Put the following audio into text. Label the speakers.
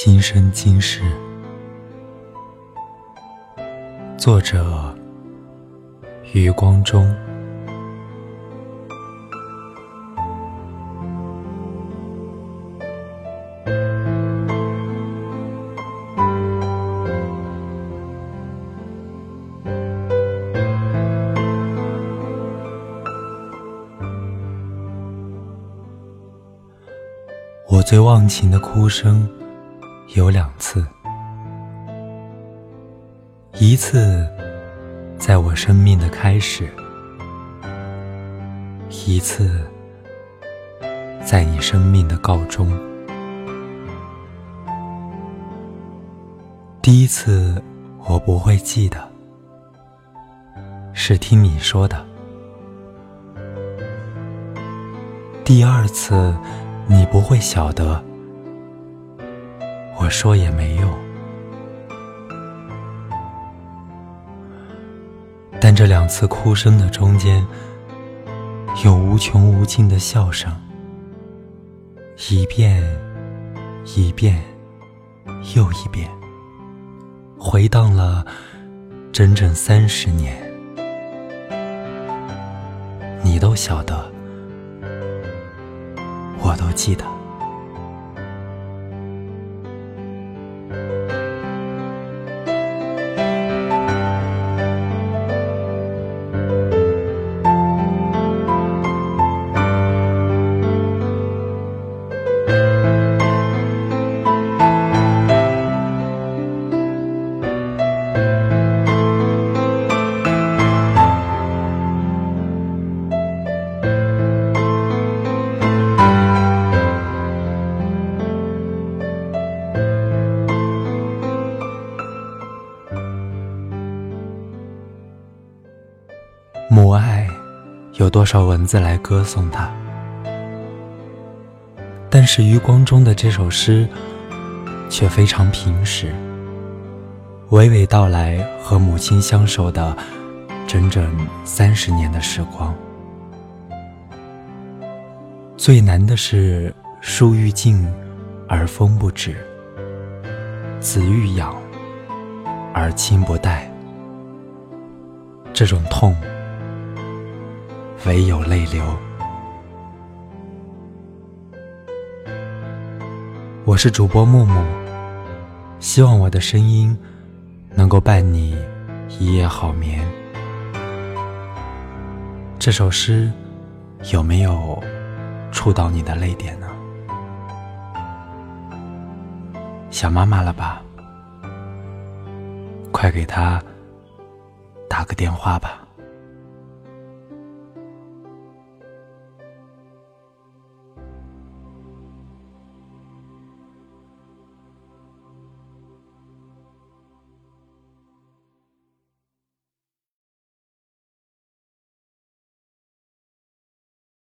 Speaker 1: 今生今世，作者余光中。我最忘情的哭声有两次，一次在我生命的开始，一次在你生命的告终。第一次我不会记得，是听你说的；第二次。你不会晓得，我说也没用。但这两次哭声的中间，有无穷无尽的笑声，一遍一遍又一遍，回荡了整整三十年。你都晓得。我都记得。有多少文字来歌颂它？但是余光中的这首诗，却非常平实，娓娓道来和母亲相守的整整三十年的时光。最难的是树欲静而风不止，子欲养而亲不待，这种痛。唯有泪流。我是主播木木，希望我的声音能够伴你一夜好眠。这首诗有没有触到你的泪点呢？想妈妈了吧？快给她打个电话吧。